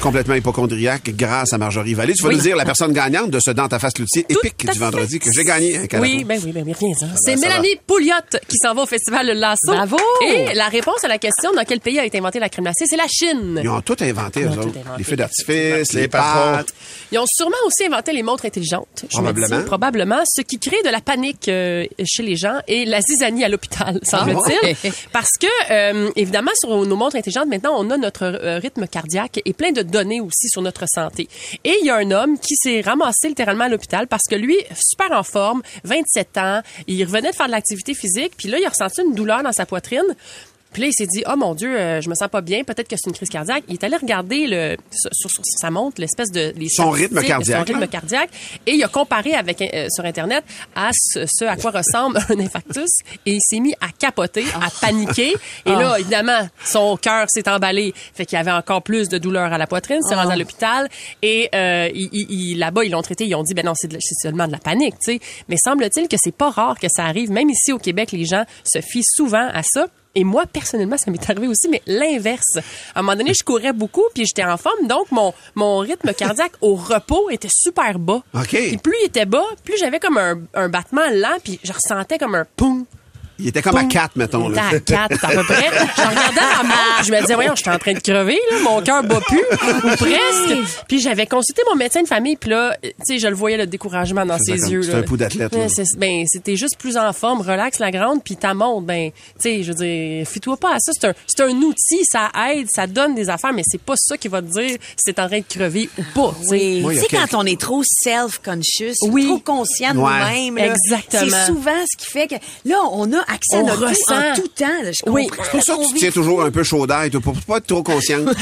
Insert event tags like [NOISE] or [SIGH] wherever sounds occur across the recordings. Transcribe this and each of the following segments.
complètement hypochondriaque grâce à Marjorie Vallée. Tu vas Oui. nous dire la personne gagnante de ce Dans ta face loutier épique du vendredi que j'ai gagné. un canapé. Oui, ben oui, ben oui, rien ça. C'est. Mélanie Pouliot qui s'en va au festival Le Lasso. Bravo! Et la réponse à la question dans quel pays a été inventé la crème glacée, c'est la Chine. Ils ont tout inventé, eux autres. Les feux d'artifice, les, pâtes. Ils ont sûrement aussi inventé les montres intelligentes. je Probablement. dis, probablement. Ce qui crée de la panique euh, chez les gens et la zizanie à l'hôpital, [LAUGHS] semble-t-il. Ah Parce que, euh, évidemment, sur nos montres intelligentes, maintenant, on a notre euh, rythme cardiaque et plein de données aussi sur notre santé. Et il y a un homme qui s'est ramassé littéralement à l'hôpital parce que lui, super en forme, 27 ans, il revenait de faire de l'activité physique, puis là, il a ressenti une douleur dans sa poitrine. Puis là, il s'est dit, oh mon Dieu, euh, je me sens pas bien, peut-être que c'est une crise cardiaque. Il est allé regarder le, sur, sur- sa montre l'espèce de... Les Son rythme cardiaque, Son rythme cardiaque. Et il a comparé avec, euh, sur Internet à ce, ce à quoi ressemble [LAUGHS] un infarctus. Et il s'est mis à capoter, à paniquer. Et là, évidemment, son cœur s'est emballé. Fait qu'il y avait encore plus de douleur à la poitrine. s'est rendu à l'hôpital. Et euh, il- il- il- là-bas, ils l'ont traité. Ils ont dit, ben non, c'est seulement de la panique, tu sais. Mais semble-t-il que c'est pas rare que ça arrive. Même ici au Québec, les gens se fient souvent à ça. Et moi, personnellement, ça m'est arrivé aussi, mais l'inverse. À un moment donné, je courais beaucoup, puis j'étais en forme, donc mon, mon rythme cardiaque au repos était super bas. OK. Et plus il était bas, plus j'avais comme un, un battement lent, puis je ressentais comme un poum. Il était comme à poum. 4, mettons. Il Là. était à 4, à peu près. [LAUGHS] Je regardais la montre, je me disais, voyons, je suis en train de crever, là, mon cœur bat plus, ou presque. Puis j'avais consulté mon médecin de famille, puis là, tu sais, je le voyais, le découragement dans ses comme- yeux. c'est un coup d'athlète. Ouais, Ben, c'était juste plus en forme, relax la grande, puis ta montre, ben, tu sais, je veux dire, fie-toi pas à ça. C'est un, c'est un outil, ça aide, ça donne des affaires, mais c'est pas ça qui va te dire si t'es en train de crever ou pas, tu sais. Oui. Tu sais, quelques- quand on est trop self-conscious, Oui. trop conscient de Ouais. nous-mêmes, là, Exactement. c'est souvent ce qui fait que là, on a accès On à notre ressent. tout en tout temps. là, je Oui. C'est pour ça que tu tiens toujours un peu chaud toi, pour pas être trop consciente. [LAUGHS]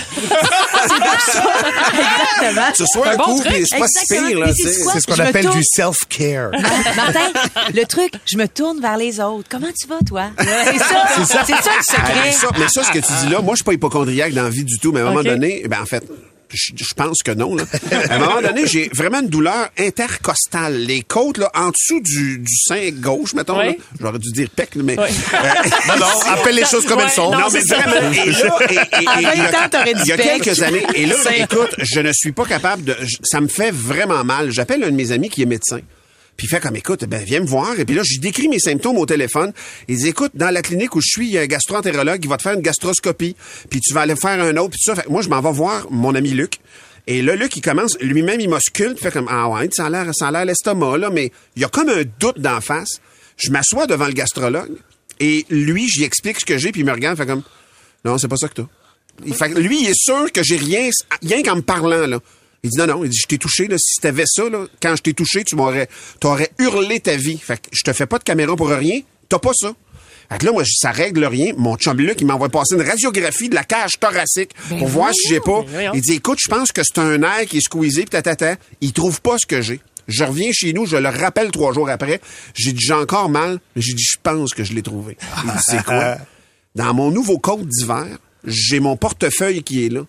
Exactement. Tu sois Un un bon coup, c'est pas si Exactement. pire, c'est ce qu'on appelle tourne- du self-care. Martin, le truc, je me tourne vers les autres. Comment tu vas, toi? C'est [LAUGHS] ça. C'est ça. C'est ça le Ah, mais, secret. ça, mais ça, ce que tu dis là, moi, je suis pas hypochondriaque dans la vie du tout, mais à un moment donné, ben, en fait, je, je pense que non. Là. À un moment donné, j'ai vraiment une douleur intercostale. Les côtes, là, en dessous du, du sein gauche, mettons. Là. J'aurais dû dire pec, mais... Ouais. [LAUGHS] Non, non, [LAUGHS] appelle les choses comme elles sont. non, Non, mais vraiment. Et là, [LAUGHS] et- et- et- À 20 il y a- ans, t'aurais dit Il y a pec. quelques années. Et là, écoute, je ne suis pas capable de. je- Ça me fait vraiment mal. J'appelle un de mes amis qui est médecin. Puis il fait comme, écoute, ben, viens me voir. Et puis là, je décris mes symptômes au téléphone. Il dit, écoute, dans la clinique où je suis, il y a un gastro-entérologue qui va te faire une gastroscopie. Puis tu vas aller faire un autre. Puis ça. Fait moi, je m'en vais voir mon ami Luc. Et là, Luc, il commence, lui-même, il m'ausculte, fait comme, ah ouais, ça a l'air, ça a l'air l'estomac, là, mais il y a comme un doute d'en face. Je m'assois devant le gastrologue, et lui, j'y explique ce que j'ai, puis il me regarde, fait comme, non, c'est pas ça que t'as. Il lui, il est sûr que j'ai rien, rien qu'en me parlant, là. Il dit, non, non, il dit, je t'ai touché, là, si t'avais ça, là, quand je t'ai touché, tu m'aurais, t'aurais hurlé ta vie. Fait que je te fais pas de caméra pour rien, t'as pas ça. Fait que là, moi, ça règle rien. Mon chum Luc, il m'envoie passer une radiographie de la cage thoracique pour voir si j'ai pas. Ben. Il dit, écoute, je pense que c'est un nerf qui est squeezé, pis tatata. Il trouve pas ce que j'ai. Je reviens chez nous, je le rappelle trois jours après. J'ai dit, j'ai encore mal. J'ai dit, je pense que je l'ai trouvé. Il dit, c'est quoi? [LAUGHS] Dans mon nouveau coat d'hiver, j'ai mon portefeuille qui est là.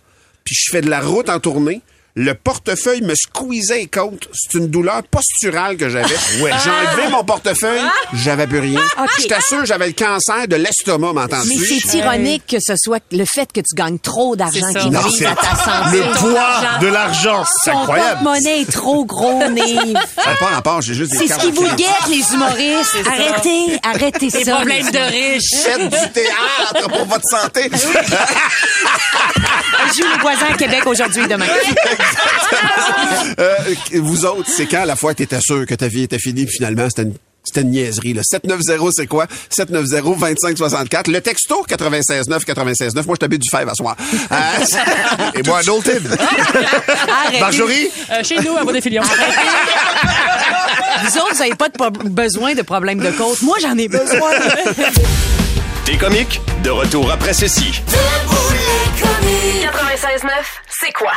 Puis je fais de la route en tournée. Le portefeuille me squeezait les côtes. C'est une douleur posturale que j'avais. J'ai enlevé mon portefeuille, j'avais plus rien. Je t'assure, j'avais le cancer de l'estomac, Mais m'entends-tu? c'est ironique que ce soit le fait que tu gagnes trop d'argent ça. qui Non, à ta santé. le poids de l'argent. C'est Ton incroyable. porte-monnaie est trop gros, Nive. Ça n'a pas rapport, j'ai juste des C'est ce qui vous guette, les humoristes. ça. Arrêtez, arrêtez ça. Des problèmes de riches. Faites du théâtre pour votre santé. Je [LAUGHS] joue les voisins à Québec aujourd'hui et demain. Euh, vous autres, c'est quand la fois que t'étais sûr que ta vie était finie, puis finalement, c'était une- C'était une niaiserie, là? 790, c'est quoi? 790-2564. Le texto, 969 969. Moi, je t'habite du fèvre à soir. Euh, [LAUGHS] Et moi, à Knowlton. Marjorie? Euh, chez nous, à Bodefilion. [LAUGHS] Vous autres, vous n'avez pas de besoin de problèmes de côte. Moi, j'en ai besoin. [LAUGHS] Des comiques, de retour après ceci. 96.9, c'est quoi?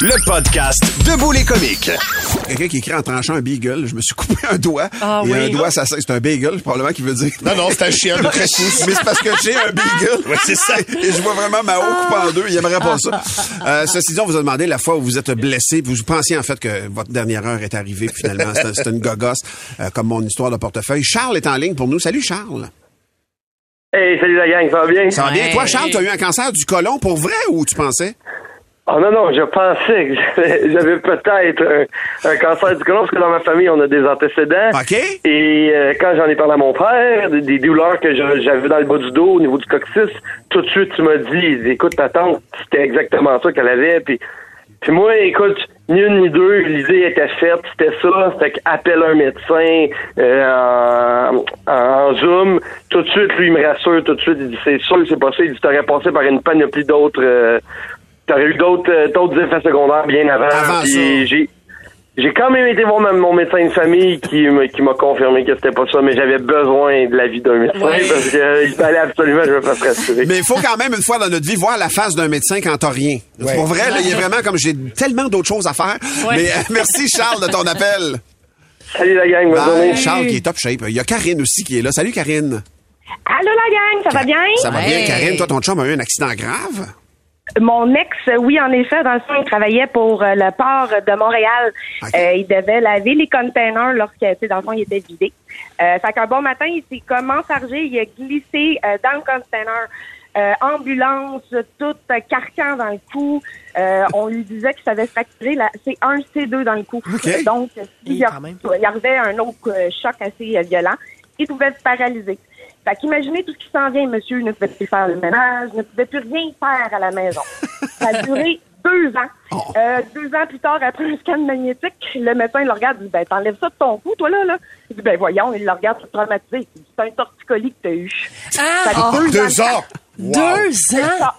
Le podcast Debout les comiques. Quelqu'un qui écrit en tranchant un beagle. Je me suis coupé un doigt. Ah et oui. un doigt, ça, c'est un beagle, probablement, qui veut dire. Non, non, c'est un chien de 13 pouces. Mais c'est parce que j'ai un beagle. Ouais, c'est ça. Et je vois vraiment Mao coupé en deux. Il aimerait pas ça. Euh, ceci dit, on vous a demandé la fois où vous êtes blessé. Vous pensiez en fait que votre dernière heure est arrivée. Finalement, c'était une gogosse, euh, comme mon histoire de portefeuille. Charles est en ligne pour nous. Salut, Charles. Hey, salut la gang, ça va bien? Ça va bien? Ouais. Toi, Charles, tu as eu un cancer du côlon pour vrai ou tu pensais? Oh non, non, je pensais que j'avais- [LAUGHS] peut-être un, un cancer du côlon, parce que dans ma famille, on a des antécédents. OK. Et euh, quand j'en ai parlé à mon père, des, des douleurs que j'avais dans le bas du dos, au niveau du coccyx, tout de suite, tu m'as dit, écoute, ta tante, c'était exactement ça qu'elle avait. Puis, puis moi, écoute, ni une ni deux, l'idée était faite, c'était ça, c'était qu'appelle un médecin euh, en, en Zoom. Tout de suite, lui, il me rassure, tout de suite, il dit, c'est sûr que c'est pas ça. Il dit, t'aurais passé par une panoplie d'autres... euh, T'aurais eu d'autres euh, d'autres effets secondaires bien avant. Avant j'ai j'ai quand même été voir mon médecin de famille qui m'a confirmé que c'était pas ça, mais j'avais besoin de l'avis d'un médecin Ouais. parce qu'il fallait absolument que je me fasse rassurer. Mais il faut quand même une fois dans notre vie voir la face d'un médecin quand t'as rien. Ouais. Pour vrai, là, il est vraiment comme j'ai tellement d'autres choses à faire. Ouais. Mais euh, merci Charles de ton appel. Salut la gang, bonne journée. Charles qui est top shape. Il y a Karine aussi qui est là. Salut Karine. Allô la gang, ça va bien? Ça va bien. Karine? Toi, ton chum a eu un accident grave? Mon ex, oui, en effet, dans le fond, il travaillait pour euh, le port de Montréal. Euh, il devait laver les containers lorsque, tu sais, dans le fond, il était vidé. Euh, fait qu'un bon matin, il s'est comme enfargé, il a glissé euh, dans le container. Euh, ambulance, tout euh, carcan dans le cou. Euh, on lui disait que ça avait fracturé la C1, C2 dans le cou. Ok. Donc, s'il il y arrivait un autre euh, choc assez euh, violent, il pouvait se paralyser. Fait qu'imaginez tout ce qui s'en vient, monsieur ne pouvait plus faire le ménage, ne pouvait plus rien faire à la maison. Ça a duré [LAUGHS] deux ans. Euh, deux ans plus tard, après un scan magnétique, le médecin le regarde et dit, ben, t'enlèves ça de ton cou, toi, là, là. Il dit, ben, voyons, il le regarde tout traumatisé. Il dit, c'est un torticolis que t'as eu. Ah, oh, Deux ans. Wow. deux ans?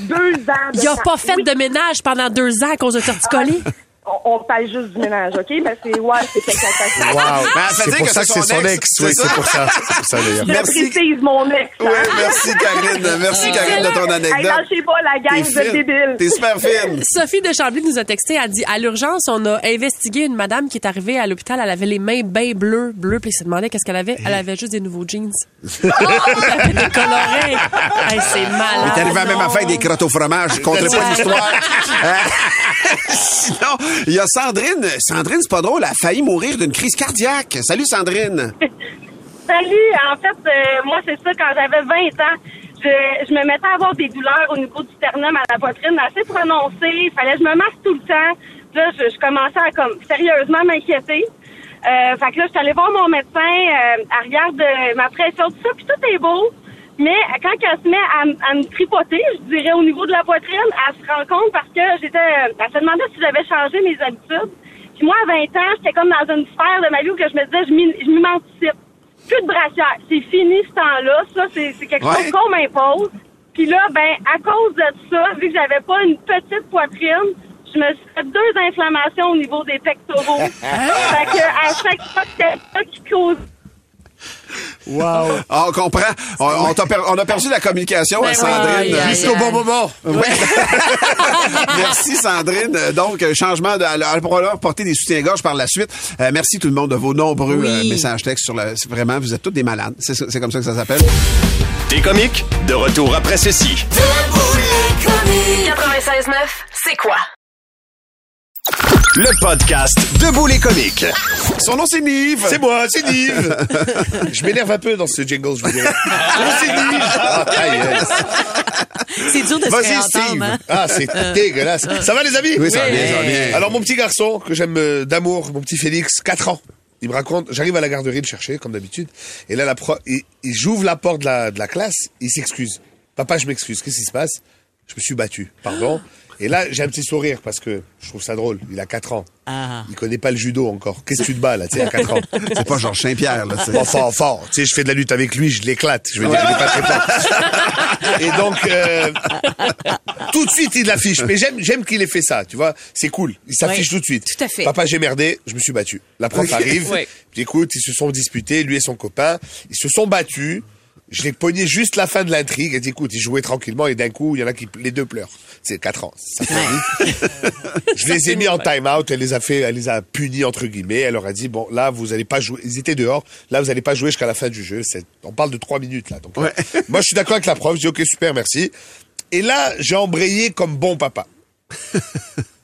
Deux ans de Il a temps. pas fait Oui. de ménage pendant deux ans à cause de torticolis? On, on parle juste du ménage, OK? Mais c'est, ouais, c'est quelqu'un Wow. Ben, veut c'est pour que ça que c'est son ex. Oui, ça. c'est pour ça. C'est pour ça, d'ailleurs. Je Merci. précise mon ex. hein? Oui, merci Karine. [LAUGHS] Merci Karine de ton Hey, anecdote. lâchez pas la gang de débiles. T'es super fine. [LAUGHS] Sophie de Chambly nous a texté, elle dit à l'urgence, on a investigué une madame qui est arrivée à l'hôpital, elle avait les mains bien bleues, bleues, puis elle s'est demandé qu'est-ce qu'elle avait. Elle avait juste des nouveaux jeans. [LAUGHS] elle avait des colorés. Hey, c'est malade. T'es arrivé à même à faire des crottes au fromage. Je compterai pas l'histoire. Euh, Sinon, il y a Sandrine. Sandrine, c'est pas drôle, elle a failli mourir d'une crise cardiaque. Salut Sandrine. [LAUGHS] Salut, en fait, euh, moi, c'est ça, quand j'avais 20 ans, je, me mettais à avoir des douleurs au niveau du sternum à la poitrine assez prononcées. Il fallait que je me masse tout le temps. Là, je, commençais à comme sérieusement m'inquiéter. Euh, fait que là, je suis allée voir mon médecin, euh, elle euh, ma pression, tout ça, puis tout est beau. Mais quand elle se met à, à me tripoter, je dirais au niveau de la poitrine, elle se rend compte parce que j'étais, elle se demandait si j'avais changé mes habitudes. Puis moi, à 20 ans, j'étais comme dans une sphère de ma vie où que je me disais, je m'anticipe. Plus de brassière. C'est fini ce temps-là. Ça, c'est quelque Ouais. chose qu'on m'impose. Puis là, ben, à cause de ça, vu que j'avais pas une petite poitrine, je me suis fait deux inflammations au niveau des pectoraux. [LAUGHS] fait que à chaque fois que qui cause Wow. Ah, on comprend. On, on t'a per- on a perdu la communication à Ben Sandrine. oui, aïe, Juste au bon moment. Ouais. [LAUGHS] merci Sandrine. Donc, euh, changement de. Elle pourra leur porter des soutiens-gorge par la suite. Euh, merci tout le monde de vos nombreux Oui. euh, messages textes sur le. Vraiment, vous êtes tous des malades. C'est c'est comme ça que ça s'appelle. Des comiques, de retour après ceci. 96.9, c'est quoi? Le podcast Debout les comiques. Son nom, c'est Nive. C'est moi, c'est Nive. [LAUGHS] je m'énerve un peu dans ce jingle, je vous dirais. Son nom, c'est Nive. Ah. C'est dur de se Vas-y, réentendre, Steve. hein? Ah, c'est dégueulasse. Ça va, les amis? Oui, ça va bien, ça va bien. Alors, mon petit garçon, que j'aime euh, d'amour, mon petit Félix, 4 ans. Il me raconte, j'arrive à la garderie le chercher, comme d'habitude. Et là, la pro, il, il- j'ouvre la porte de la, de la classe, il s'excuse. Papa, je m'excuse. Qu'est-ce qui se passe? Je me suis battu, pardon. Et là, j'ai un petit sourire parce que je trouve ça drôle. Il a 4 ans. Ah. Il connaît pas le judo encore. Qu'est-ce que tu te bats, là, tu sais, à 4 ans? [LAUGHS] C'est pas Georges Saint-Pierre, là. c'est- Bon, fort, fort. Tu sais, je fais de la lutte avec lui, je l'éclate. Je veux dire, il est pas très fort. [LAUGHS] Et donc, euh, tout de suite, il l'affiche. Mais j'aime, j'aime qu'il ait fait ça, tu vois. C'est cool. Il s'affiche Oui, tout de suite. tout à fait. Papa, j'ai merdé, je me suis battu. La prof arrive. Ouais. Puis écoute, ils se sont disputés, lui et son copain. Ils se sont battus. Je l'ai pogné juste la fin de l'intrigue. Et dit, écoute, ils jouaient tranquillement et d'un coup, il y en a qui, les deux pleurent. C'est 4 ans. Ça. [LAUGHS] Je les ai mis en time-out. Elle les a fait, elle les a punis, entre guillemets. Elle leur a dit, bon, là, vous allez pas jouer. Ils étaient dehors. Là, vous allez pas jouer jusqu'à la fin du jeu. C'est, on parle de 3 minutes, là. Donc, euh, [LAUGHS] moi, je suis d'accord avec la prof. Je dis, OK, super, merci. Et là, j'ai embrayé comme bon papa. [LAUGHS]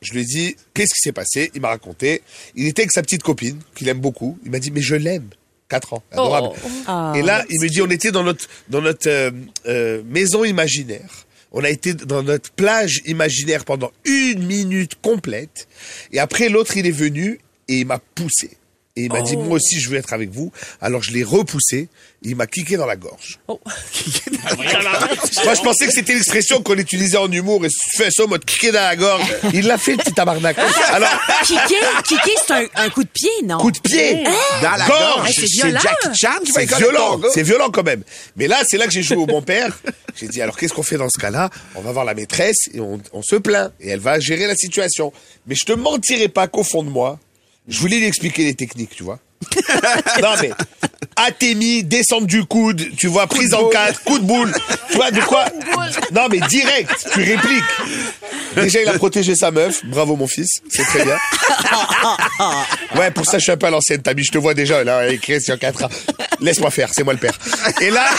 Je lui ai dit, qu'est-ce qui s'est passé? Il m'a raconté. Il était avec sa petite copine, qu'il aime beaucoup. Il m'a dit, mais je l'aime. 4 ans. Adorable. Ah, Et là, il me dit, on était dans notre, dans notre euh, euh, maison imaginaire. On a été dans notre plage imaginaire pendant une minute complète. Et après, l'autre, il est venu et il m'a poussé. Et il m'a dit, moi aussi, je veux être avec vous. Alors, je l'ai repoussé. Et il m'a kické dans la gorge. Oh. [LAUGHS] Moi, je pensais que c'était l'expression qu'on utilisait en humour. Et si tu fais ça, moi, te kicker dans la gorge. Il l'a fait, le petit tabarnak. Alors, Kicker, kicker, c'est un, un coup de pied, non? coup de pied. Dans la Gorge. gorge. Hey, c'est violent. Jackie Chan qui C'est violent, c'est violent quand même. Mais là, c'est là que j'ai joué au bon père. J'ai dit, alors qu'est-ce qu'on fait dans ce cas-là? On va voir la maîtresse et on, on se plaint. Et elle va gérer la situation. Mais je te mentirai pas qu'au fond de moi, je voulais lui expliquer les techniques, tu vois. [LAUGHS] non mais, atémie, descente du coude, tu vois, prise en quatre, coup de boule. Tu vois, de quoi Non mais direct, tu répliques. Déjà, il a protégé sa meuf. Bravo, mon fils. C'est très bien. Ouais, pour ça, je suis un peu à l'ancienne, Tabi. Je te vois déjà, là, écrit sur 4 ans. Laisse-moi faire, c'est moi le père. Et là... [LAUGHS]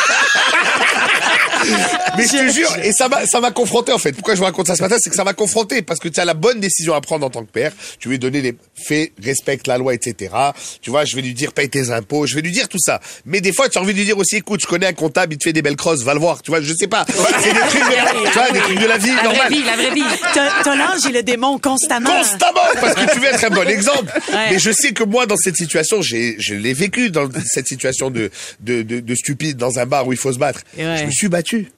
Mais je te jure, et ça m'a, ça m'a confronté, en fait. Pourquoi je vous raconte ça ce matin? C'est que ça m'a confronté, parce que tu as la bonne décision à prendre en tant que père. Tu lui donner les faits, respecte la loi, etc. Tu vois, je vais lui dire, paye tes impôts, je vais lui dire tout ça. Mais des fois, tu as envie de lui dire aussi, écoute, je connais un comptable, il te fait des belles crosses, va le voir. Tu vois, je sais pas. C'est des trucs, de, tu vois, des trucs de la vie La vraie normale. vie, la vraie vie. T'as t'as l'ange et le démon constamment. Constamment, parce que tu veux être un bon exemple. Ouais. Mais je sais que moi, dans cette situation, j'ai, je l'ai vécu dans cette situation de, de, de, de stupide dans un bar où il faut se battre. Ouais. Je me suis battu.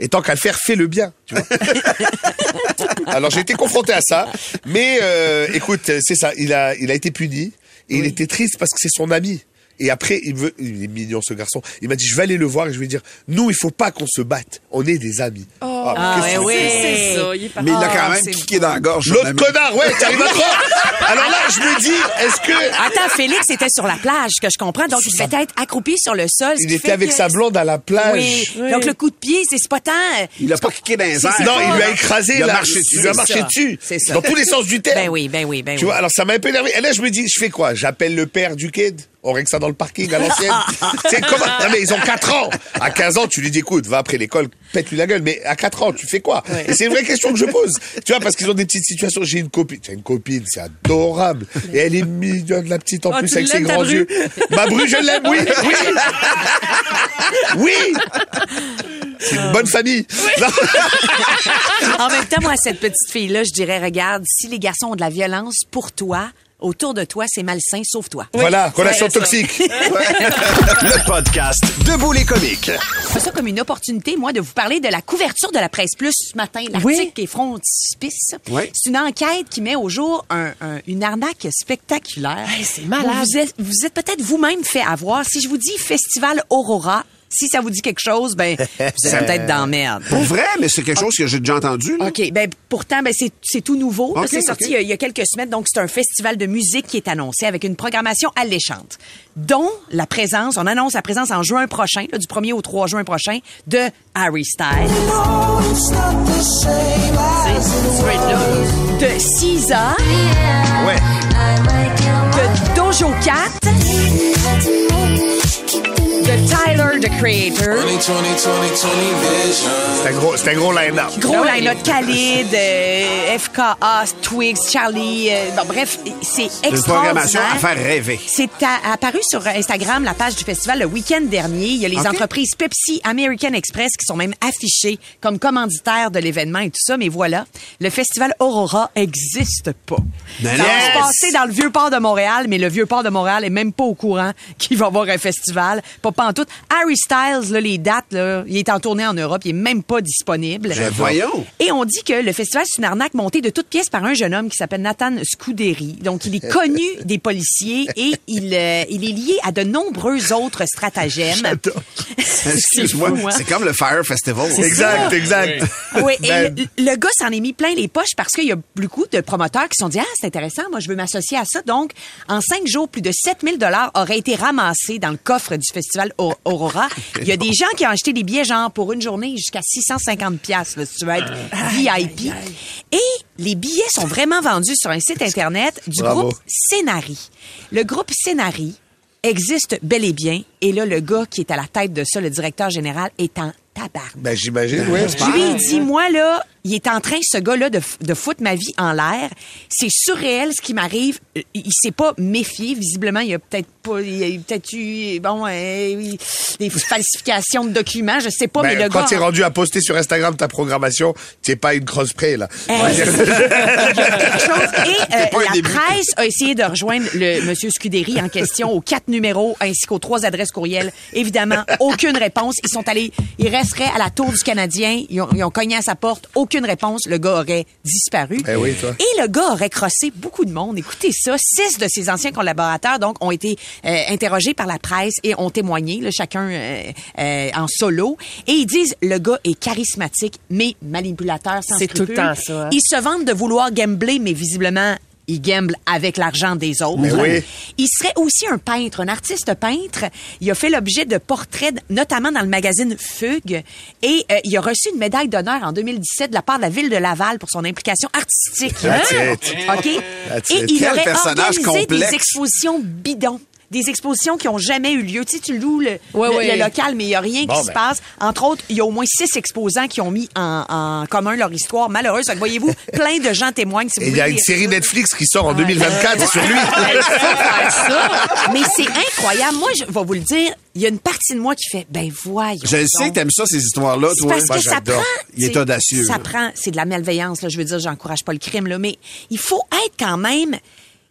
Et tant qu'à le faire, fais le bien. Tu vois [LAUGHS] Alors j'ai été confronté à ça, mais euh, écoute, c'est ça. Il a, il a été puni et il était triste parce que c'est son ami. Et après, il veut, il est mignon ce garçon. Il m'a dit, je vais aller le voir et je vais lui dire, nous, il faut pas qu'on se batte. On est des amis. Ah, mais Ah, que ouais, tu ouais. C'est ça, il Mais il l'a Ah, quand même kické dans la gorge. L'autre connard, ouais, t'arrives à croire. Alors là, je me dis, est-ce que Attends, Félix était sur la plage, que je comprends. Donc, il devait être accroupi sur le sol. il était avec que- sa blonde à la plage Oui. Donc, le coup de pied, c'est pas tant... euh, Il a pas kické dans les airs. Non, il lui a écrasé. Il a marché Il dessus. lui a marché dessus. Dans tous les sens du terme. Ben oui, ben oui, ben Tu oui. vois, alors ça m'a un peu énervé. Et là, je me dis, je fais quoi? J'appelle le père du kid? On règle ça dans le parking à l'ancienne. [LAUGHS] c'est comment Non, mais ils ont 4 ans. À 15 ans, tu lui dis, écoute, va après l'école, pète-lui la gueule. Mais à 4 ans, tu fais quoi Et c'est une vraie question que je pose. Tu vois, parce qu'ils ont des petites situations. J'ai une copine. J'ai une copine, c'est adorable. Et elle est mignonne, la petite, en Oh, plus, avec ses grands yeux. Ma bru, je l'aime, oui, oui. [LAUGHS] Oui C'est une bonne famille. En même temps, moi, à cette petite fille-là, je dirais, regarde, si les garçons ont de la violence pour toi, autour de toi, c'est malsain, sauf toi. Voilà, relation [LAUGHS] Ouais, toxique. [LAUGHS] Le podcast Debout les comiques. Je fais ça comme une opportunité, moi, de vous parler de la couverture de la Presse Plus ce matin, l'article Oui. qui est frontispice. Oui. C'est une enquête qui met au jour un- un- une arnaque spectaculaire. Hey, c'est malade. Vous êtes, vous êtes peut-être vous-même fait avoir. Si je vous dis Festival Aurora, si ça vous dit quelque chose, ben, vous êtes peut-être dans merde. Pour vrai, mais c'est quelque chose que j'ai déjà entendu. là. OK. Ben, pourtant, ben, c'est, tout nouveau. C'est sorti il y a- il y, a quelques semaines. Donc, c'est un festival de musique qui est annoncé avec une programmation alléchante, dont la présence, on annonce la présence en juin prochain, là, du 1er au 3 juin prochain, de Harry Styles, de SZA, Ouais. de Dojo Cat, de Tyler, the Creator. C'est un gros, c'est un gros line-up. Gros line-up Khalid, euh, FKA, Twigs, Charlie. euh, bon, bref, c'est Une programmation extraordinaire. à faire rêver. C'est apparu sur Instagram, la page du festival, le week-end dernier. Il y a les OK. entreprises Pepsi, American Express qui sont même affichées comme commanditaires de l'événement et tout ça. Mais voilà, le festival Aurora existe pas. Mais ça va yes! se passer dans le Vieux-Port de Montréal, mais le Vieux-Port de Montréal est même pas au courant [LAUGHS] qu'il va y avoir un festival. Pas en tout. Harry Styles, là, les dates, là, il est en tournée en Europe, il est même pas disponible. Ben, voyons. Et on dit que le festival, c'est une arnaque montée de toutes pièces par un jeune homme qui s'appelle Nathan Scuderi. Donc, il est [LAUGHS] connu des policiers et il, euh, il est lié à de nombreux autres stratagèmes. [LAUGHS] Excuse-moi, hein? c'est comme le Fire Festival. Exact, exact. Oui, et Ben- le, le gars s'en est mis plein les poches parce qu'il y a beaucoup de promoteurs qui se sont dit, ah, c'est intéressant, moi, je veux m'associer à ça. Donc, en cinq jours, plus de 7000 dollars auraient été ramassés dans le coffre du festival Au- Aurora. [LAUGHS] Il y a des gens qui ont acheté des billets, genre, pour une journée jusqu'à 650 piastres, là, si tu veux être VIP. Et les billets sont vraiment vendus sur un site Internet du Bravo. groupe Scénari. Le groupe Scénari existe bel et bien. Et là, le gars qui est à la tête de ça, le directeur général, est en tabarnak. Ben, j'imagine, oui. Je lui ai dit, moi, là, il est en train, ce gars-là, de, de foutre ma vie en l'air. C'est surréel ce qui m'arrive. Euh, Il s'est pas méfié. Visiblement, il a peut-être pas, il a peut-être eu, bon, euh, des falsifications de documents. Je sais pas, mais Ben, le quand gars. t'es rendu à poster sur Instagram ta programmation, t'es pas une grosse près, là. Quelque chose. Et [LAUGHS] euh, pas un la début. presse a essayé de rejoindre le monsieur Scuderi en question aux quatre numéros ainsi qu'aux trois adresses courriels. Évidemment, aucune réponse. Ils sont allés, ils à la tour du Canadien. Ils ont, ils ont cogné à sa porte. Aucune réponse. Le gars aurait disparu. Eh oui, toi. Et le gars aurait crossé beaucoup de monde. Écoutez ça. Six de ses anciens collaborateurs, donc, ont été euh, interrogés par la presse et ont témoigné, là, chacun euh, euh, en solo. Et ils disent, le gars est charismatique, mais manipulateur sans C'est tout le scrupules. temps ça, hein. Ils se vantent de vouloir gambler, mais visiblement, ils gamblent avec l'argent des autres. Oui. Il serait aussi un peintre, un artiste peintre. Il a fait l'objet de portraits, notamment dans le magazine Fugue. Et euh, il a reçu une médaille d'honneur en 2017 de la part de la ville de Laval pour son implication artistique. That's it. OK? That's Et il Quel aurait organisé complexe. des expositions bidons. Des expositions qui ont jamais eu lieu. Tu sais, tu loues le, Ouais, le- ouais. le local, mais il y a rien Bon, qui se ben. passe. Entre autres, il y a au moins six exposants qui ont mis en, en commun leur histoire malheureuse. Voyez-vous, [LAUGHS] plein de gens témoignent. Si vous Et il y a voulez une série ça. Netflix qui sort en 2024 sur lui. Mais c'est incroyable. Moi, je vais vous le dire, il y a une partie de moi qui fait, ben voyons. Je sais que t'aimes ça, ces histoires-là, C'est toi. parce Moi, que ça j'adore. prend. Il est audacieux, Ça là. prend, c'est de la malveillance, là. Je veux dire, j'encourage pas le crime, là, mais il faut être quand même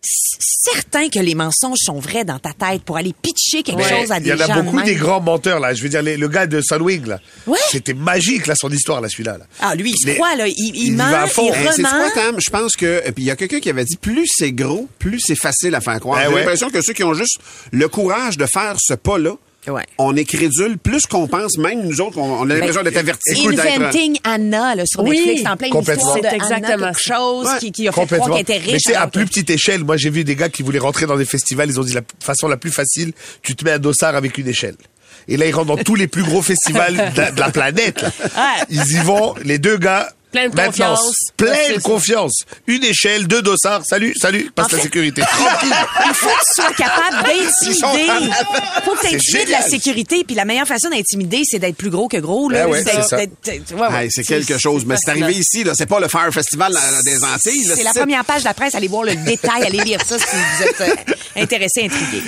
certain que les mensonges sont vrais dans ta tête pour aller pitcher quelque chose à Il des y en a gens. beaucoup de des grands menteurs, là. Je veux dire, les- le gars de Sunwing, là. Ouais. C'était magique, là, son histoire, là, celui-là. Là. Ah, lui, il se Mais- croit, là. Il, il il ment, va à fond. il Eh, c'est quoi, Tam? Je pense que. Puis il y a quelqu'un qui avait dit plus c'est gros, plus c'est facile à faire croire. Ben J'ai ouais. l'impression que ceux qui ont juste le courage de faire ce pas-là, Ouais. on est crédule plus qu'on pense, même nous autres, on, on a l'impression d'être avertis. d'être- Inventing Anna, là, sur Oui. Netflix, en plein Complètement. histoire de C'est exactement Anna, quelque chose Ouais. qui, qui a fait croire qu'elle était riche. Mais tu sais, à plus petite échelle, moi, j'ai vu des gars qui voulaient rentrer dans des festivals. Ils ont dit la façon la plus facile, tu te mets un dossard avec une échelle. Et là, ils rentrent dans tous les plus gros [LAUGHS] festivals de la, de la planète. là. Ouais. Ils y vont, les deux gars. Plein de maintenant, confiance. Plein C'est de ça. confiance. Une échelle, deux dossards. Salut, salut, passe En la sécurité. [LAUGHS] Tranquille. Il faut que tu sois capable [LAUGHS] d'intimider. faut que tu intimides la sécurité. Puis la meilleure façon d'intimider, c'est d'être plus gros que gros. Là. Ben ouais, c'est quelque chose. Mais c'est arrivé ici, là. C'est pas le Fire Festival des Antilles. C'est la première page de la presse. Allez voir le détail. Allez lire ça si vous êtes euh, intéressé, intrigué.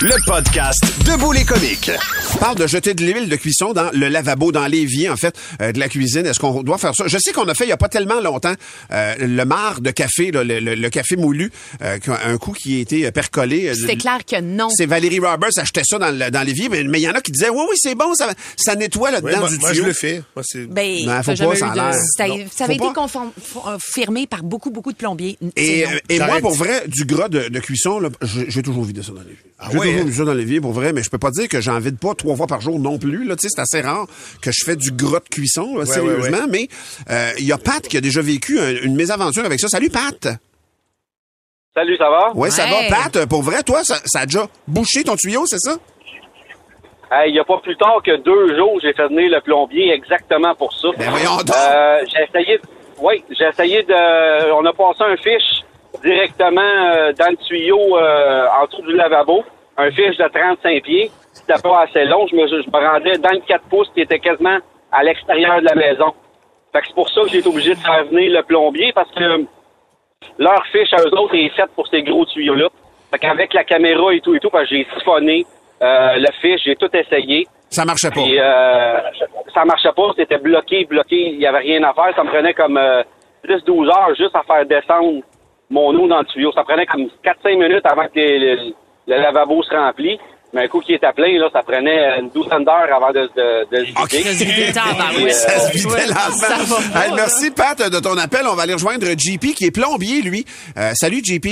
Le podcast Debout les comiques. On parle de jeter de l'huile de cuisson dans le lavabo, dans l'évier, en fait, euh, de la cuisine. Est-ce qu'on doit faire ça? Je sais qu'on a fait il y a pas tellement longtemps euh, le marc de café, là, le, le- le café moulu, euh, un coup qui a été euh, percolé. C'est clair que non. C'est Valérie Roberts achetait ça dans le- dans l'évier, mais il y en a qui disaient, oui, oui, c'est bon, ça, ça nettoie Ouais, là-dedans moi, du moi, tuyau. je le fais. Moi. Ben, Non, faut pas, ça a de- ça, avait faut été confirmé par beaucoup, beaucoup de plombiers. Et, moi, pour vrai, du gras de, de cuisson, là, j'ai toujours vidé ça dans l'évier. Ah j'ai ouais, toujours hein? mis ça dans l'évier, pour vrai, mais je peux pas dire que j'en vide pas trois fois par jour non plus. Là, c'est assez rare que je fais du gras de cuisson, là, Ouais, sérieusement. ouais, Mais euh, il y a Pat qui a déjà vécu un- une mésaventure avec ça. Salut, Pat! Salut, ça va? Ouais, ça Ouais. va, Pat. euh, Pour vrai, toi, ça, ça a déjà bouché ton tuyau, c'est ça? Hey, Il n'y a pas plus tard que deux jours, j'ai fait venir le plombier exactement pour ça. Ben voyons donc! Euh, j'ai essayé, oui, j'ai essayé de, on a passé un fiche directement euh, dans le tuyau euh, en dessous du lavabo, un fiche de 35 pieds. C'était pas assez long, je me, je me rendais dans le 4 pouces qui était quasiment à l'extérieur de la maison. Fait que c'est pour ça que j'ai été obligé de faire venir le plombier parce que leur fiche à eux autres est faite pour ces gros tuyaux-là. Fait qu'avec la caméra et tout et tout, parce que j'ai siphonné euh, le fiche, j'ai tout essayé. Ça marchait pas. Puis euh, ça marchait pas, c'était bloqué, bloqué, il y avait rien à faire. Ça me prenait comme euh, 10-12 heures juste à faire descendre mon eau dans le tuyau. Ça prenait comme 4-5 minutes avant que le lavabo se remplisse. Mais un coup qui est appelé, là, ça prenait une douzaine d'heures avant de, de, de se vider. Euh, Ça se vidait Ouais, lentement. ça va pas, Hey, merci, Pat, de ton appel. On va aller rejoindre JP, qui est plombier, lui. Euh, salut, JP.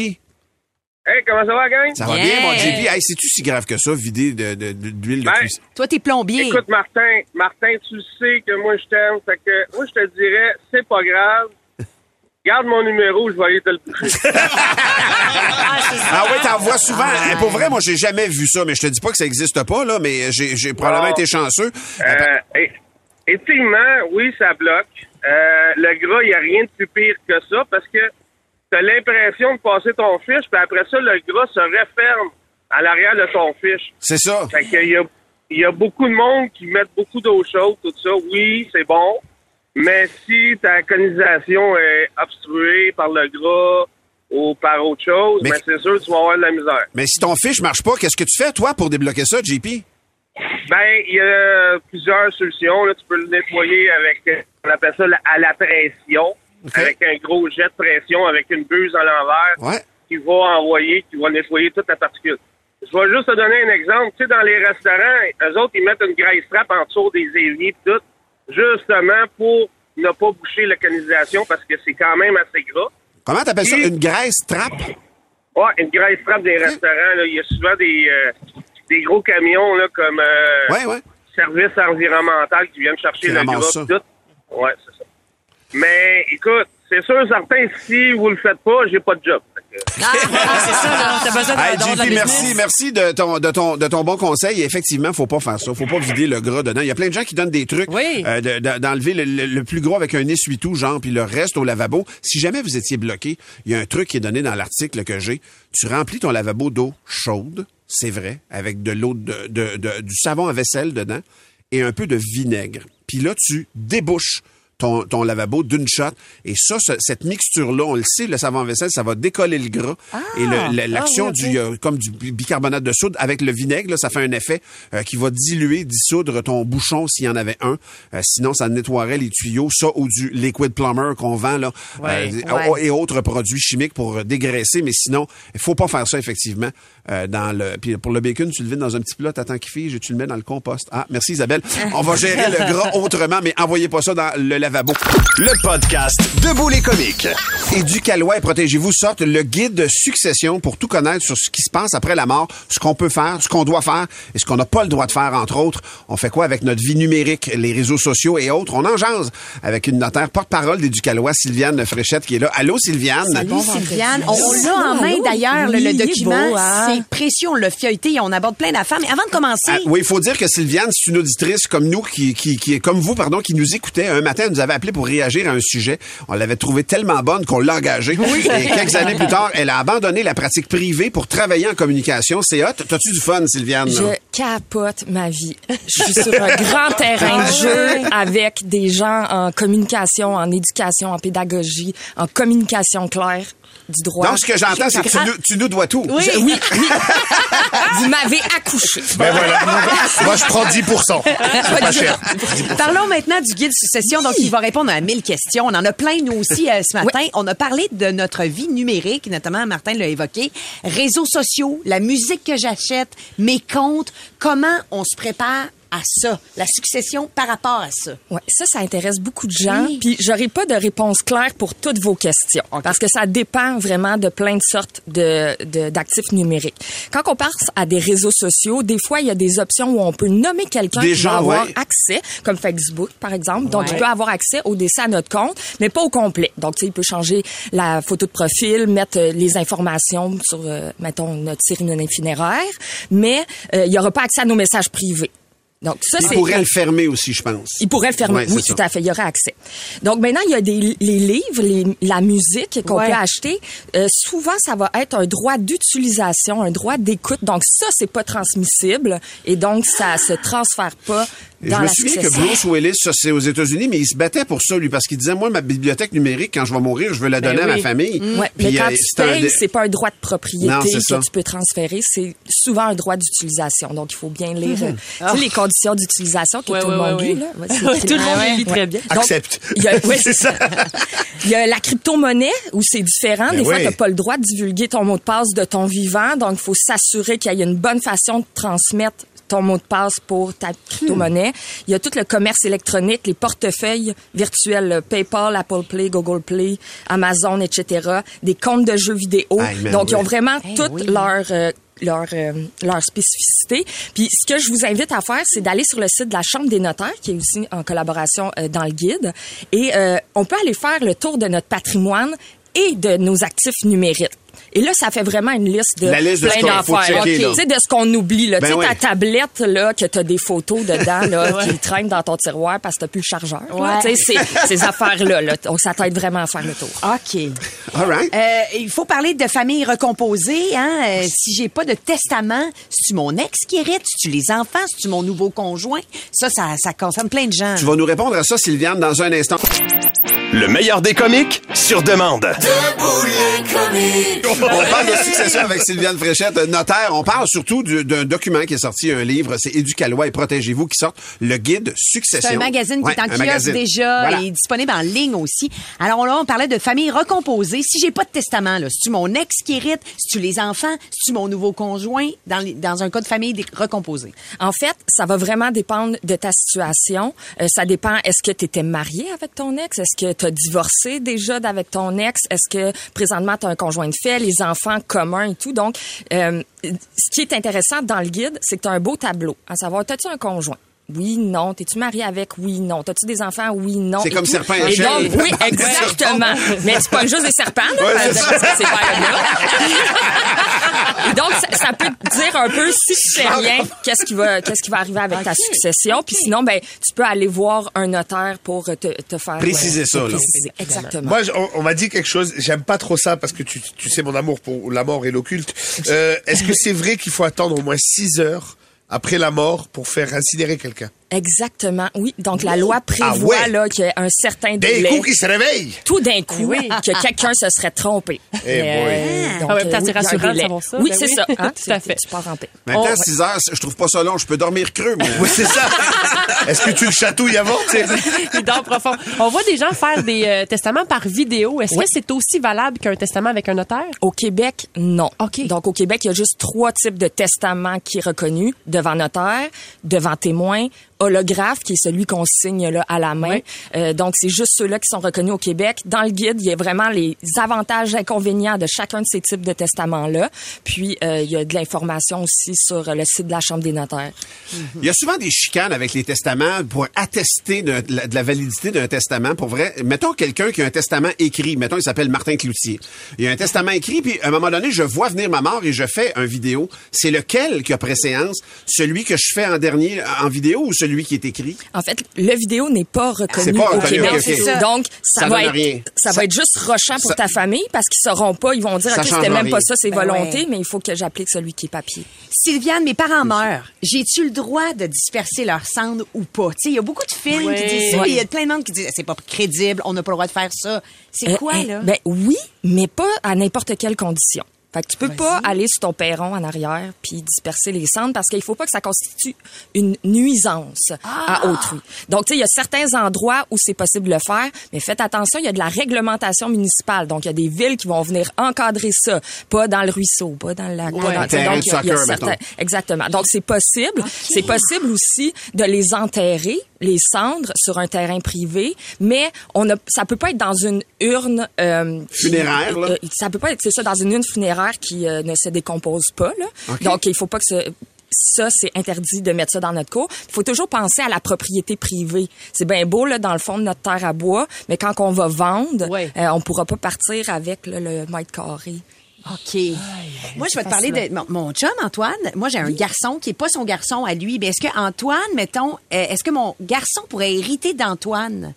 Hey, comment ça va, gang? Ça va Yeah. bien, mon JP? Hey, c'est-tu si grave que ça, vider de, de- de- d'huile de Ben, cuisson? Toi, t'es plombier. Écoute, Martin, Martin, tu sais que moi, je t'aime. Fait que, moi, je te dirais, c'est pas grave. Garde mon numéro, je vais aller te le toucher. [LAUGHS] Ah oui, t'en vois souvent. Hein, Pour vrai, moi, j'ai jamais vu ça, mais je te dis pas que ça existe pas, là, mais j'ai, j'ai probablement été chanceux. Euh, et- effectivement, oui, ça bloque. Euh, le gras, il n'y a rien de plus pire que ça parce que tu as l'impression de passer ton fiche, puis après ça, le gras se referme à l'arrière de ton fiche. C'est ça. Fait qu'il y a, il y a beaucoup de monde qui mettent beaucoup d'eau chaude, tout ça. Oui, c'est bon. Mais si ta conisation est obstruée par le gras ou par autre chose, Mais- ben c'est sûr que tu vas avoir de la misère. Mais si ton fiche marche pas, qu'est-ce que tu fais, toi, pour débloquer ça, JP? Ben, il y a plusieurs solutions. Là. Tu peux le nettoyer avec, euh, on appelle ça à la pression, avec un gros jet de pression, avec une buse à l'envers, Ouais. qui va envoyer, qui va nettoyer toute la particule. Je vais juste te donner un exemple. Tu sais, dans les restaurants, eux autres, ils mettent une graisse trappe en dessous des éviers et tout, justement pour ne pas boucher la canalisation parce que c'est quand même assez gras. Comment t'appelles ça? Une graisse trappe? Ouais, une graisse trappe des restaurants, là, il y a souvent des, euh, des gros camions là, comme euh, Ouais, ouais. service environnemental qui viennent chercher le ramassent gras ça. tout. Ouais, c'est ça. Mais écoute, c'est sûr certain, si vous le faites pas, j'ai pas de job. Que- Ah, c'est ça, là. T'as besoin Hey, de la JP, merci, merci de ton, de ton, de ton bon conseil. Et effectivement, faut pas faire ça. Faut pas vider le gras dedans. Il y a plein de gens qui donnent des trucs Oui. euh, de- de- d'enlever le, le- le plus gros avec un essuie-tout, genre, puis le reste au lavabo. Si jamais vous étiez bloqué, il y a un truc qui est donné dans l'article que j'ai. Tu remplis ton lavabo d'eau chaude, c'est vrai, avec de l'eau de, de- de- du savon à vaisselle dedans et un peu de vinaigre. Puis là, tu débouches ton, ton lavabo d'une shot. Et ça, ce- cette mixture-là, on le sait, le savon à vaisselle, ça va décoller le gras. et le- le- l'action Ah, oui, ok. du, euh, comme du bicarbonate de soude avec le vinaigre, là, ça fait un effet euh, qui va diluer, dissoudre ton bouchon s'il y en avait un. Euh, sinon, ça nettoierait les tuyaux, ça ou du liquid plumber qu'on vend là, Ouais. euh, Ouais. et autres produits chimiques pour dégraisser. Mais sinon, il faut pas faire ça effectivement. Euh, dans le, puis pour le bacon, tu le vides dans un petit plat, t'attends qu'il fige et tu le mets dans le compost. Ah, merci Isabelle. On va gérer le gras [LAUGHS] autrement, mais envoyez pas ça dans le lavabo. Le podcast Debout les comiques. Éducalois et Protégez-vous sortent le guide de succession pour tout connaître sur ce qui se passe après la mort, ce qu'on peut faire, ce qu'on doit faire et ce qu'on n'a pas le droit de faire, entre autres. On fait quoi avec notre vie numérique, les réseaux sociaux et autres? On en jase avec une notaire porte-parole d'Éducalois, Sylviane Fréchette, qui est là. Allô, Sylviane? Salut Sylviane. On, l'a en main d'ailleurs, le- Oui, document. beau, hein? C'est précieux, on l'a feuilleté et on aborde plein d'affaires. Mais avant de commencer, Ah, oui, il faut dire que Sylviane, c'est une auditrice comme nous, qui, qui, qui est comme vous, pardon, qui nous écoutait. Un matin, elle nous avait appelé pour réagir à un sujet. On l'avait trouvée tellement bonne qu'on l'a engagée. Et quelques années plus tard, elle a abandonné la pratique privée pour travailler en communication. C'est hot. T'as-tu du fun, Sylviane? Je capote ma vie. Je suis sur un grand terrain de jeu avec des gens en communication, en éducation, en pédagogie, en communication claire du droit. Donc, ce que j'entends, c'est que tu nous, tu nous dois tout. Oui, Je- oui, oui. [LAUGHS] Vous m'avez accouché. Ben voilà. Moi, je prends 10 C'est pas cher. Parlons maintenant du guide succession. Donc, il va répondre à 1000 questions. On en a plein, nous aussi, euh, ce matin. On a parlé de notre vie numérique, notamment Martin l'a évoqué. Réseaux sociaux, la musique que j'achète, mes comptes. Comment on se prépare à ça, la succession par rapport à ça? Ouais, ça, ça intéresse beaucoup de gens. Oui. Puis, j'aurai pas de réponse claire pour toutes vos questions. Parce que ça dépend vraiment de plein de sortes de, de- d'actifs numériques. Quand on pense à des réseaux sociaux, des fois, il y a des options où on peut nommer quelqu'un qui Déjà, va avoir ouais. accès, comme Facebook, par exemple. Donc, Ouais. il peut avoir accès au décès à notre compte, mais pas au complet. Donc, tu sais, il peut changer la photo de profil, mettre euh, les informations sur, euh, mettons, notre cérémonie funéraire, mais euh, il y aura pas accès à nos messages privés. Donc, ça, Il c'est... pourrait le fermer aussi, je pense. Il pourrait le fermer. Ouais, oui, tout ça. à fait. Il y aurait accès. Donc maintenant, il y a des les livres, les- la musique qu'on Ouais. peut acheter. Euh, souvent, ça va être un droit d'utilisation, un droit d'écoute. Donc ça, c'est pas transmissible et donc ça se transfère pas Et dans je me souviens que. Bruce Willis, ça c'est aux États-Unis, mais il se battait pour ça, lui, parce qu'il disait, moi, ma bibliothèque numérique, quand je vais mourir, je veux la Ben donner à ma famille. Ouais, Puis, mais quand euh, tu c'est un payes, c'est pas un droit de propriété Non, que ça. tu peux transférer, c'est souvent un droit d'utilisation. Donc, il faut bien lire tu sais, les conditions d'utilisation que Ouais, tout le ouais, monde ouais, lit. Là. [LAUGHS] Ouais, tout le monde lit très bien. Donc, Accepte. Il y a, ouais, [LAUGHS] C'est ça. il y a la crypto-monnaie où c'est différent. Ben Des fois, oui. tu n'as pas le droit de divulguer ton mot de passe de ton vivant. Donc, il faut s'assurer qu'il y ait une bonne façon de transmettre ton mot de passe pour ta crypto-monnaie. Il y a tout le commerce électronique, les portefeuilles virtuels, le PayPal, Apple Play, Google Play, Amazon, etc. Des comptes de jeux vidéo. Donc, ils ont vraiment Eh toutes oui. leurs... euh, leur, euh, leur spécificité. Puis ce que je vous invite à faire, c'est d'aller sur le site de la Chambre des notaires, qui est aussi en collaboration euh, dans le guide. Et euh, on peut aller faire le tour de notre patrimoine et de nos actifs numériques. Et là, ça fait vraiment une liste de La liste de ce plein d'affaires. Tu sais, de ce qu'on oublie. Là. Ben tu sais, oui. ta tablette, là, que tu as des photos dedans, là, [LAUGHS] qui traînent dans ton tiroir parce que t'as plus le chargeur. Ouais. Tu sais, ces affaires-là, là, donc ça t'aide vraiment à faire le tour. OK. [LAUGHS] All right. Euh, il faut parler de famille recomposée. Hein? Euh, si j'ai pas de testament, c'est-tu mon ex qui hérite? C'est-tu les enfants? C'est-tu mon nouveau conjoint? Ça, ça, ça concerne plein de gens. Tu vas nous répondre à ça, Sylviane, dans un instant. Le meilleur des comiques sur demande. On [LAUGHS] parle de succession avec Sylviane Fréchette, notaire. On parle surtout du- d'un document qui est sorti, un livre, c'est Éducalois et Protégez-vous qui sort le guide Succession. C'est un magazine qui Ouais, est en kiosque magazine. déjà Voilà. et disponible en ligne aussi. Alors là, on parlait de famille recomposée. Si j'ai pas de testament, là, c'est-tu mon ex qui hérite? C'est-tu les enfants? C'est-tu mon nouveau conjoint? Dans, les- dans un cas de famille recomposée. En fait, ça va vraiment dépendre de ta situation. Euh, ça dépend, est-ce que tu étais marié avec ton ex? Est-ce que tu as divorcé déjà d'avec ton ex? Est-ce que présentement tu as un conjoint de fait, les enfants communs et tout? Donc, euh, ce qui est intéressant dans le guide, c'est que tu as un beau tableau. À savoir, as-tu un conjoint? Oui, non. T'es-tu marié avec? Oui, non. T'as-tu des enfants? Oui, non. C'est comme tout. serpent et Et donc, oui, [LAUGHS] exactement. Mais c'est pas juste des serpents, là, Ouais, c'est que c'est pas Et donc, ça, ça peut te dire un peu, si tu fais rien, qu'est-ce qui va, qu'est-ce qui va arriver avec ta succession. Puis sinon, ben, tu peux aller voir un notaire pour te, te faire... Préciser euh, ça, te là. préciser. Exactement. Moi, on, on m'a dit quelque chose. J'aime pas trop ça parce que tu, tu sais mon amour pour la mort et l'occulte. Euh, Est-ce que c'est vrai qu'il faut attendre au moins 6 heures après la mort pour faire incinérer quelqu'un Exactement, oui. Donc, la loi prévoit Ah ouais? là qu'il y a un certain D'un délai. coup, qui se réveille. Tout d'un coup, Oui. que quelqu'un se serait trompé. Eh Euh, donc, En même temps, euh, c'est oui, rassurant de savoir ça. Oui, Ben c'est oui. ça. hein. Tout à fait. Tu pars en paix. Maintenant, On- 6 heures, je trouve pas ça long. Je peux dormir creux, mais... Oui, c'est ça. [LAUGHS] Est-ce que tu le chatouilles avant? [LAUGHS] Il dort profond. On voit des gens faire des euh, testaments par vidéo. Est-ce que c'est aussi valable qu'un testament avec un notaire? Au Québec, non. OK. Donc, au Québec, il y a juste trois types de testaments qui est reconnu. Devant notaire, devant témoin, holographe, qui est celui qu'on signe là, à la main. Oui. Euh, donc, c'est juste ceux-là qui sont reconnus au Québec. Dans le guide, il y a vraiment les avantages et inconvénients de chacun de ces types de testaments-là. Puis, euh, il y a de l'information aussi sur le site de la Chambre des notaires. Il y a souvent des chicanes avec les testaments pour attester de la, de la validité d'un testament. Pour vrai, mettons quelqu'un qui a un testament écrit. Mettons, il s'appelle Martin Cloutier. Il y a un testament écrit, puis à un moment donné, je vois venir ma mort et je fais un vidéo. C'est lequel qui a préséance? Celui que je fais en dernier en vidéo ou celui qui est écrit? En fait, le vidéo n'est pas reconnu pas au reconnu, Québec. ça. Donc, ça, Ça va être, rien. ça, va être juste rochant pour ça- ta famille parce qu'ils sauront pas. Ils vont dire, OK, c'était même pas ça, c'est Ben volonté, ouais. mais il faut que j'applique celui qui est papier. Sylviane, mes parents meurent. J'ai-tu le droit de disperser leurs cendres ou pas? Tu sais, il y a beaucoup de films qui disent ça. Ouais. Il y a plein de monde qui disent c'est pas crédible, on n'a pas le droit de faire ça. C'est Euh, quoi, euh, là? Ben oui, mais pas à n'importe quelle condition. Fait que tu peux pas aller sur ton perron en arrière puis disperser les cendres parce qu'il faut pas que ça constitue une nuisance Ah! à autrui. Donc tu sais il y a certains endroits où c'est possible de le faire, mais faites attention, il y a de la réglementation municipale. Donc il y a des villes qui vont venir encadrer ça, pas dans le ruisseau, pas dans le lac, pas Ouais. dans donc, y a- y certains- exactement. Donc c'est possible, c'est possible aussi de les enterrer les cendres sur un terrain privé, mais on a ça peut pas être dans une urne euh, qui- Funéraire, là? euh, ça peut pas être c'est ça dans une urne funéraire qui euh, ne se décompose pas là. Donc il faut pas que ce- ça, c'est interdit de mettre ça dans notre cour. Il faut toujours penser à la propriété privée. C'est bien beau, là, dans le fond de notre terre à bois, mais quand on va vendre, euh, on pourra pas partir avec là, le mètre carré. OK. Moi, je vais te parler de mon, mon chum, Antoine. Moi, j'ai un garçon qui est pas son garçon à lui. Ben, est-ce que Antoine, mettons, euh, est-ce que mon garçon pourrait hériter d'Antoine?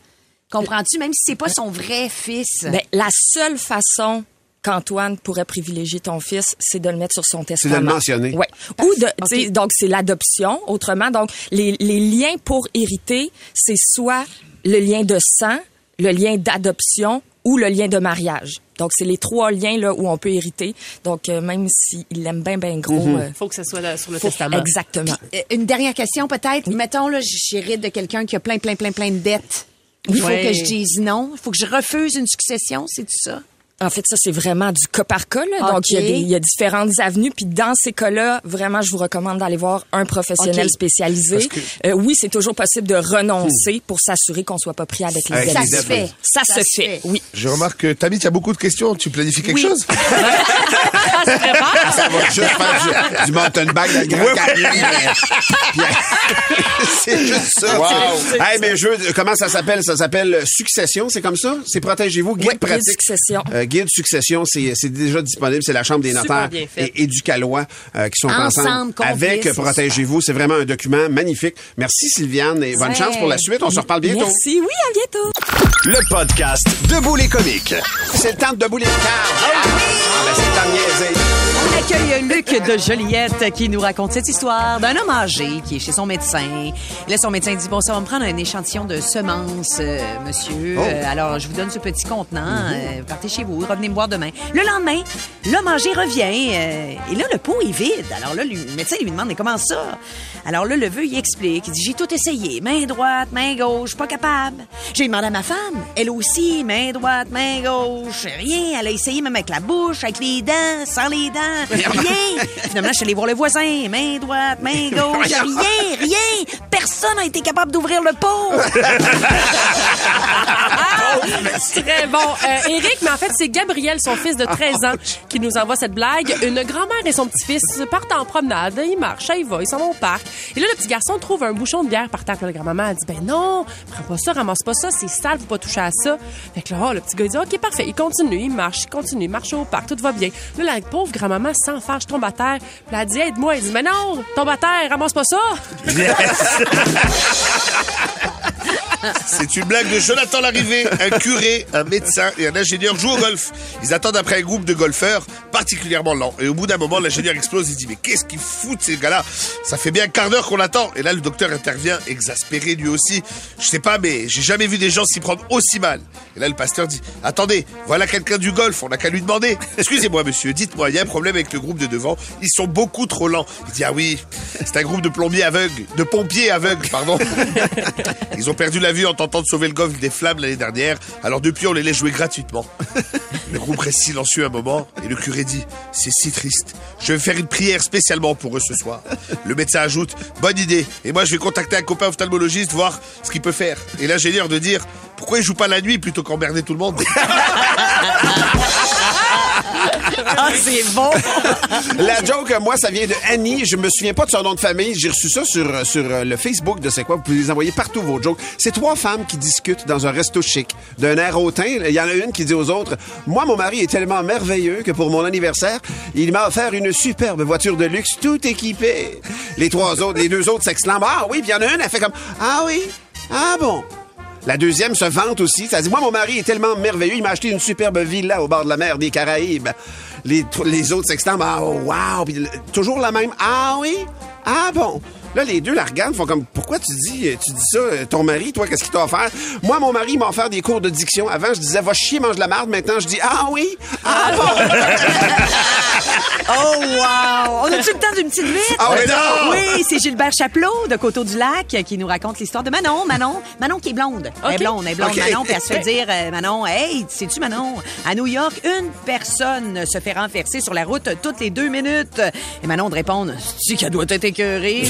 Comprends-tu? Même si c'est pas son vrai fils. Ben, la seule façon qu'Antoine pourrait privilégier ton fils, c'est de le mettre sur son de le testament. mentionner. Ouais. Ou de, tu sais, donc c'est l'adoption. Autrement, donc les, les liens pour hériter, c'est soit le lien de sang, le lien d'adoption ou le lien de mariage. Donc c'est les trois liens là où on peut hériter. Donc euh, même s'il l'aime bien bien gros, Mhm. euh, faut que ce soit là, sur le faut- testament. Exactement. Euh, Une dernière question peut-être. Mettons, là, j'hérite de quelqu'un qui a plein, plein, plein, plein de dettes. Il faut que je dise non. Il faut que je refuse une succession, c'est tout ça? En fait, ça, c'est vraiment du cas par cas. Là. Donc, il y, a des- il y a différentes avenues. Puis dans ces cas-là, vraiment, je vous recommande d'aller voir un professionnel spécialisé. Que- Euh, oui, c'est toujours possible de renoncer pour s'assurer qu'on soit pas pris avec les Avec les dettes, oui. Ça, se fait, oui. Je remarque que Tammy, tu as beaucoup de questions. Tu planifies quelque Oui. chose? [LAUGHS] Ça va juste faire du, du mountain bike dans le Grand. Canyon. [LAUGHS] C'est juste ça. Wow. Hey, mais je veux, comment ça s'appelle? Ça s'appelle Succession, c'est comme ça? C'est Protégez-vous, guide guide pratique. succession. Euh, guide Succession, c'est déjà disponible. C'est la Chambre des notaires et Éducalois euh, qui sont Ensemble, avec c'est Protégez-vous. C'est vraiment un document magnifique. Merci Sylviane et bonne Ouais. chance pour la suite. On se reparle bientôt. Merci, oui, à bientôt. Le podcast Debout les comiques. C'est le temps de debout les cartes. Ah, ben, c'est le temps de niaiser. Accueille Luc de Joliette qui nous raconte cette histoire d'un homme âgé qui est chez son médecin. Là, son médecin dit, bon, ça va me prendre un échantillon de semences, euh, monsieur. Oh. Euh, alors, je vous donne ce petit contenant. Euh, partez chez vous, revenez me voir demain. Le lendemain, l'homme âgé revient. et là, le pot est vide. Alors là, le médecin lui demande, mais comment ça? Alors là, le vœu, il explique. Il dit, j'ai tout essayé. Main droite, main gauche, pas capable. J'ai demandé à ma femme. Elle aussi, main droite, main gauche. Rien. Elle a essayé même avec la bouche, avec les dents, sans les dents. Rien. Finalement, je suis allée voir le voisin. Main droite, main [LAUGHS] gauche. Rien, rien. Personne n'a été capable d'ouvrir le pot. [LAUGHS] [LAUGHS] Très bon. Euh, Eric, mais en fait, c'est Gabriel, son fils de 13 ans, qui nous envoie cette blague. Une grand-mère et son petit-fils partent en promenade. Ils marchent, ils vont, ils s'en vont au parc. Et là, le petit garçon trouve un bouchon de bière par terre. La grand-maman dit, ben non, prends pas ça, ramasse pas ça, c'est sale, faut pas toucher à ça. Fait que là, oh, le petit gars, dit, OK, parfait. Il continue, il marche, il continue, il marche au parc, tout va bien. Là, la pauvre grand-maman, je tombe à terre. Puis elle dit, aide-moi. Il dit, mais non, tombe à terre, ramasse pas ça. [LAUGHS] C'est une blague de Jonathan Larrivé. Un curé, un médecin et un ingénieur jouent au golf. Ils attendent après un groupe de golfeurs particulièrement lents. Et au bout d'un moment, l'ingénieur explose. Il dit, mais qu'est-ce qu'ils foutent ces gars-là? Ça fait bien un quart d'heure qu'on attend. Et là, le docteur intervient, exaspéré lui aussi. Je sais pas, mais j'ai jamais vu des gens s'y prendre aussi mal. Et là, le pasteur dit, attendez, voilà quelqu'un du golf. On n'a qu'à lui demander. Excusez-moi, monsieur, dites-moi, il y a un problème avec le groupe de devant. Ils sont beaucoup trop lents. Il dit, ah oui, c'est un groupe de plombiers aveugles, de pompiers aveugles, pardon. Ils ont perdu la vue en tentant de sauver le golf des flammes l'année dernière. Alors depuis, on les laisse jouer gratuitement. [LAUGHS] Le groupe reste silencieux un moment et le curé dit C'est si triste. Je vais faire une prière spécialement pour eux ce soir. Le médecin ajoute Bonne idée. Et moi, je vais contacter un copain ophtalmologiste, voir ce qu'il peut faire. Et l'ingénieur de dire Pourquoi il joue pas la nuit plutôt qu'emmerder tout le monde? [LAUGHS] Ah, c'est bon. [LAUGHS] La joke, moi, ça vient de Annie. Je me souviens pas de son nom de famille. J'ai reçu ça sur, euh, le Facebook de C'est quoi? Vous pouvez les envoyer partout, vos jokes. C'est trois femmes qui discutent dans un resto chic. D'un air hautain, il y en a une qui dit aux autres, moi, mon mari est tellement merveilleux que pour mon anniversaire, il m'a offert une superbe voiture de luxe tout équipée. Les trois autres, les deux autres s'exclament, ah oui, puis il y en a une, elle fait comme, ah oui, ah bon? La deuxième se vante aussi. Ça dit, moi, mon mari est tellement merveilleux, il m'a acheté une superbe villa au bord de la mer des Caraïbes. Les, tr- les autres s'extendent, ah, oh, wow. Puis toujours la même, ah oui, ah bon? Là, les deux la regardent, font comme, pourquoi tu dis, tu dis ça, euh, ton mari, toi, qu'est-ce qu'il t'a offert? Moi, mon mari m'a offert des cours de diction. Avant, je disais, va chier, mange de la marde. Maintenant, je dis, ah oui, ah bon? [LAUGHS] Oh, wow! On a-tu le temps d'une petite vite? Ah oui, non! Oui, c'est Gilbert Chapelot de Coteau-du-Lac qui nous raconte l'histoire de Manon. Manon, Manon qui est blonde. Elle est blonde, elle est blonde. Manon, puis elle se fait dire, euh, Manon, hey, sais-tu, Manon, à New York, une personne se fait renverser sur la route toutes les deux minutes. Et Manon de répondre, tu qu'elle doit être écœurée? [LAUGHS]